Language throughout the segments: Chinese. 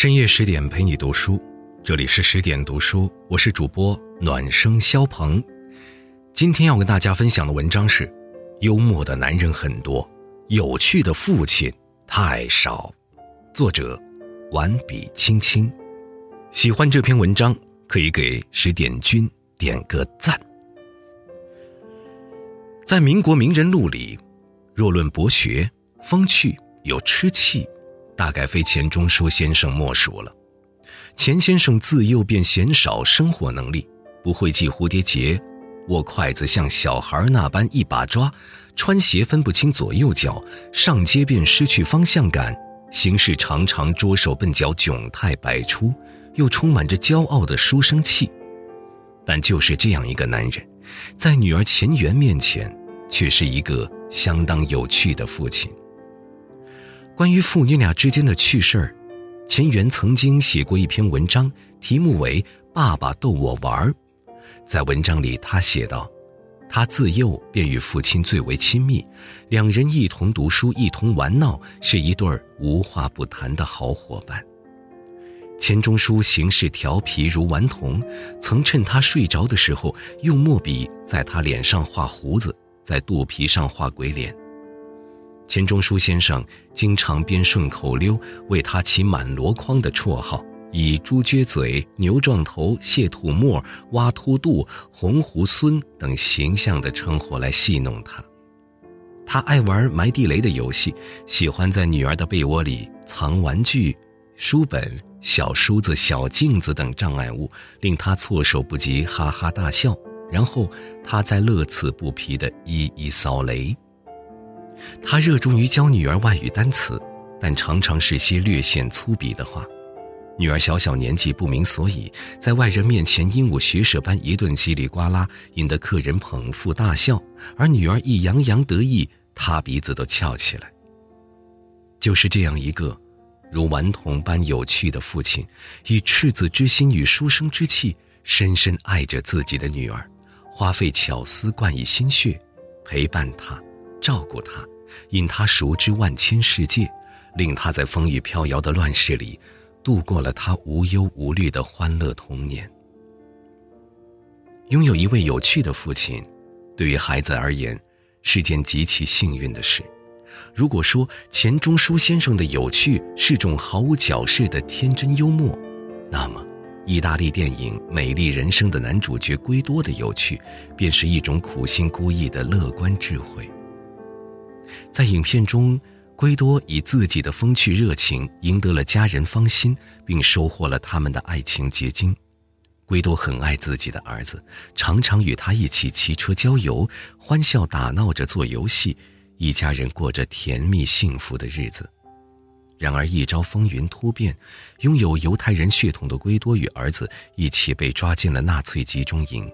深夜十点陪你读书，这里是十点读书，我是主播暖声肖鹏。今天要跟大家分享的文章是：幽默的男人很多，有趣的父亲太少。作者：完笔青青。喜欢这篇文章，可以给十点君点个赞。在民国名人录里，若论博学、风趣、有吃气。大概非钱钟书先生莫属了。钱先生自幼便嫌少生活能力，不会系蝴蝶结，握筷子像小孩那般一把抓，穿鞋分不清左右脚，上街便失去方向感，行事常常拙手笨脚，窘态百出，又充满着骄傲的书生气。但就是这样一个男人，在女儿钱媛面前，却是一个相当有趣的父亲。关于父女俩之间的趣事儿，钱媛曾经写过一篇文章，题目为《爸爸逗我玩儿》。在文章里，他写道：“他自幼便与父亲最为亲密，两人一同读书，一同玩闹，是一对无话不谈的好伙伴。”钱钟书行事调皮如顽童，曾趁他睡着的时候，用墨笔在他脸上画胡子，在肚皮上画鬼脸。钱钟书先生经常编顺口溜，为他起满箩筐的绰号，以猪撅嘴、牛撞头、蟹吐沫、挖秃肚、红猢狲等形象的称呼来戏弄他。他爱玩埋地雷的游戏，喜欢在女儿的被窝里藏玩具、书本、小梳子、小镜子等障碍物，令他措手不及，哈哈大笑。然后他再乐此不疲地一一扫雷。他热衷于教女儿外语单词，但常常是些略显粗鄙的话。女儿小小年纪不明所以，在外人面前鹦鹉学舌般一顿叽里呱啦，引得客人捧腹大笑。而女儿一洋洋得意，他鼻子都翘起来。就是这样一个如顽童般有趣的父亲，以赤子之心与书生之气，深深爱着自己的女儿，花费巧思，冠以心血，陪伴她。照顾他，引他熟知万千世界，令他在风雨飘摇的乱世里，度过了他无忧无虑的欢乐童年。拥有一位有趣的父亲，对于孩子而言，是件极其幸运的事。如果说钱钟书先生的有趣是种毫无矫饰的天真幽默，那么，意大利电影《美丽人生》的男主角圭多的有趣，便是一种苦心孤诣的乐观智慧。在影片中，圭多以自己的风趣热情赢得了家人芳心，并收获了他们的爱情结晶。圭多很爱自己的儿子，常常与他一起骑车郊游，欢笑打闹着做游戏，一家人过着甜蜜幸福的日子。然而，一朝风云突变，拥有犹太人血统的圭多与儿子一起被抓进了纳粹集中营。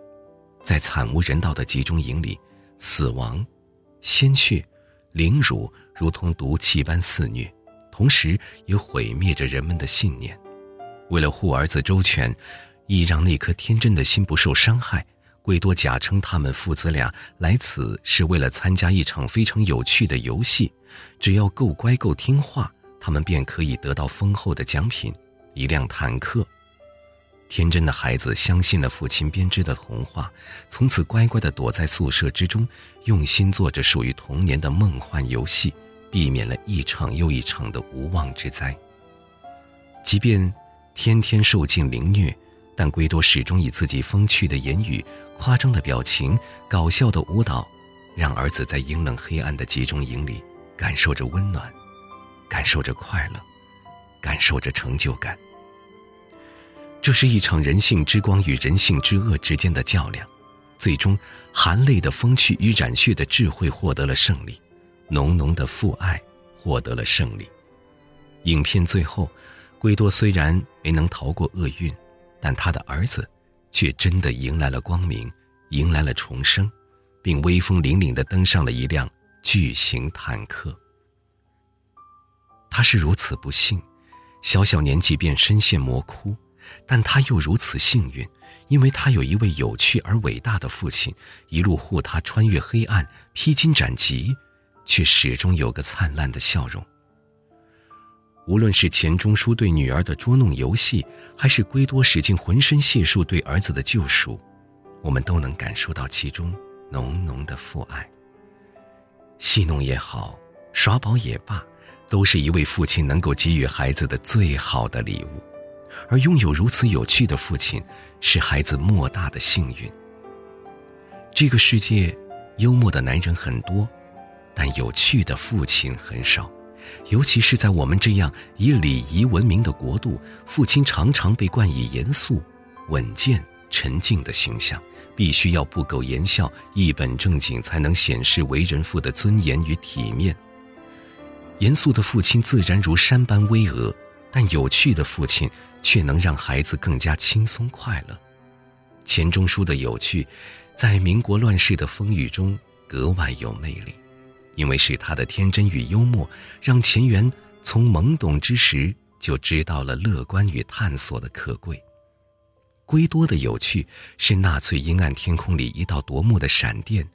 在惨无人道的集中营里，死亡、鲜血。凌辱如同毒气般肆虐，同时也毁灭着人们的信念。为了护儿子周全，亦让那颗天真的心不受伤害，圭多假称他们父子俩来此是为了参加一场非常有趣的游戏，只要够乖够听话，他们便可以得到丰厚的奖品——一辆坦克。天真的孩子相信了父亲编织的童话，从此乖乖地躲在宿舍之中，用心做着属于童年的梦幻游戏，避免了一场又一场的无妄之灾。即便天天受尽凌虐，但圭多始终以自己风趣的言语、夸张的表情、搞笑的舞蹈，让儿子在阴冷黑暗的集中营里感受着温暖，感受着快乐，感受着成就感。这是一场人性之光与人性之恶之间的较量，最终，含泪的风趣与染血的智慧获得了胜利，浓浓的父爱获得了胜利。影片最后，圭多虽然没能逃过厄运，但他的儿子，却真的迎来了光明，迎来了重生，并威风凛凛地登上了一辆巨型坦克。他是如此不幸，小小年纪便深陷魔窟。但他又如此幸运，因为他有一位有趣而伟大的父亲，一路护他穿越黑暗、披荆斩棘，却始终有个灿烂的笑容。无论是钱钟书对女儿的捉弄游戏，还是圭多使尽浑身解数对儿子的救赎，我们都能感受到其中浓浓的父爱。戏弄也好，耍宝也罢，都是一位父亲能够给予孩子的最好的礼物。而拥有如此有趣的父亲，是孩子莫大的幸运。这个世界，幽默的男人很多，但有趣的父亲很少。尤其是在我们这样以礼仪闻名的国度，父亲常常被冠以严肃、稳健、沉静的形象，必须要不苟言笑、一本正经，才能显示为人父的尊严与体面。严肃的父亲自然如山般巍峨，但有趣的父亲。却能让孩子更加轻松快乐。钱钟书的有趣，在民国乱世的风雨中格外有魅力，因为是他的天真与幽默，让钱媛从懵懂之时就知道了乐观与探索的可贵。圭多的有趣是纳粹阴暗天空里一道夺目的闪电，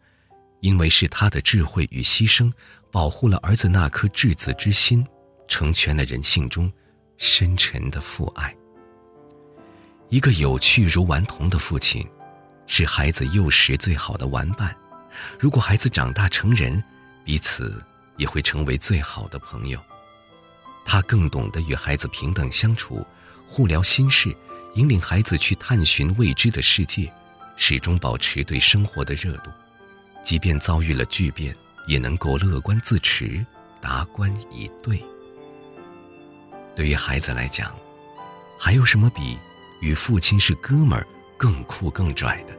因为是他的智慧与牺牲，保护了儿子那颗稚子之心，成全了人性中深沉的父爱。一个有趣如顽童的父亲，是孩子幼时最好的玩伴。如果孩子长大成人，彼此也会成为最好的朋友。他更懂得与孩子平等相处，互聊心事，引领孩子去探寻未知的世界，始终保持对生活的热度。即便遭遇了巨变，也能够乐观自持，达观以对。对于孩子来讲，还有什么比？与父亲是哥们儿更酷更拽的，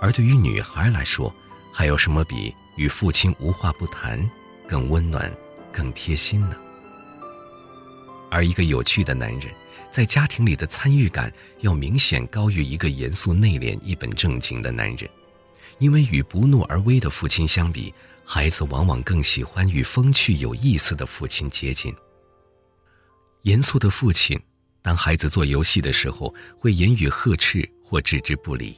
而对于女孩来说，还有什么比与父亲无话不谈更温暖、更贴心呢？而一个有趣的男人，在家庭里的参与感要明显高于一个严肃内敛、一本正经的男人，因为与不怒而威的父亲相比，孩子往往更喜欢与风趣有意思的父亲接近。严肃的父亲。当孩子做游戏的时候，会言语呵斥或置之不理；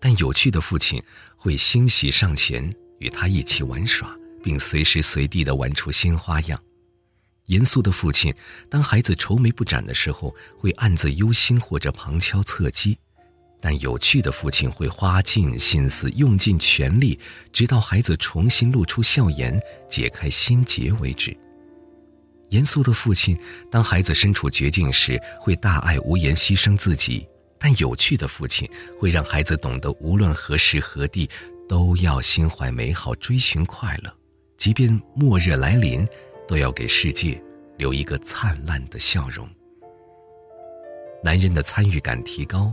但有趣的父亲会欣喜上前与他一起玩耍，并随时随地地玩出新花样。严肃的父亲，当孩子愁眉不展的时候，会暗自忧心或者旁敲侧击；但有趣的父亲会花尽心思，用尽全力，直到孩子重新露出笑颜、解开心结为止。严肃的父亲，当孩子身处绝境时，会大爱无言，牺牲自己；但有趣的父亲，会让孩子懂得，无论何时何地，都要心怀美好，追寻快乐，即便末日来临，都要给世界留一个灿烂的笑容。男人的参与感提高，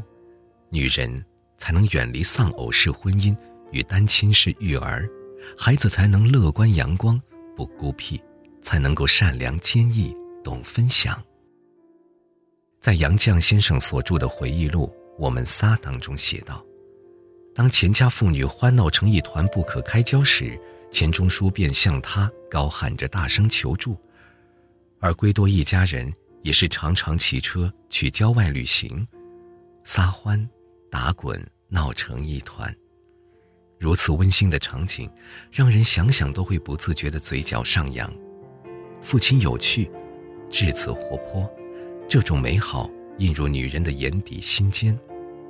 女人才能远离丧偶式婚姻与单亲式育儿，孩子才能乐观阳光，不孤僻。才能够善良坚毅，懂分享。在杨绛先生所著的回忆录《我们仨》当中写道：“当钱家妇女欢闹成一团不可开交时，钱钟书便向他高喊着大声求助。而圭多一家人也是常常骑车去郊外旅行，撒欢、打滚，闹成一团。如此温馨的场景，让人想想都会不自觉的嘴角上扬。”父亲有趣，稚子活泼，这种美好映入女人的眼底心间，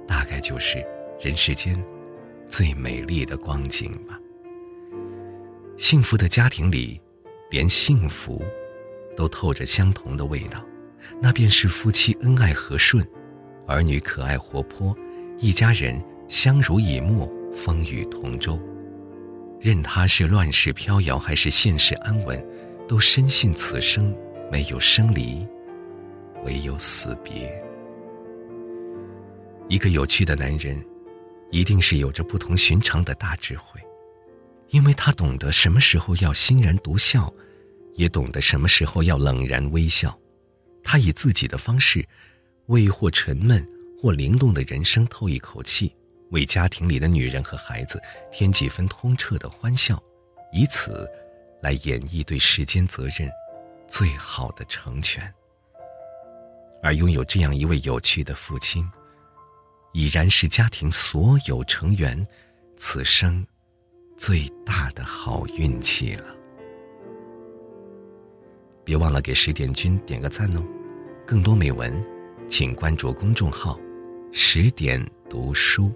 大概就是人世间最美丽的光景吧。幸福的家庭里，连幸福都透着相同的味道，那便是夫妻恩爱和顺，儿女可爱活泼，一家人相濡以沫，风雨同舟。任他是乱世飘摇，还是现世安稳。都深信此生没有生离，唯有死别。一个有趣的男人，一定是有着不同寻常的大智慧，因为他懂得什么时候要欣然独笑，也懂得什么时候要冷然微笑。他以自己的方式，为或沉闷或灵动的人生透一口气，为家庭里的女人和孩子添几分通彻的欢笑，以此。来演绎对世间责任最好的成全，而拥有这样一位有趣的父亲，已然是家庭所有成员此生最大的好运气了。别忘了给十点君点个赞哦。更多美文，请关注公众号“十点读书”。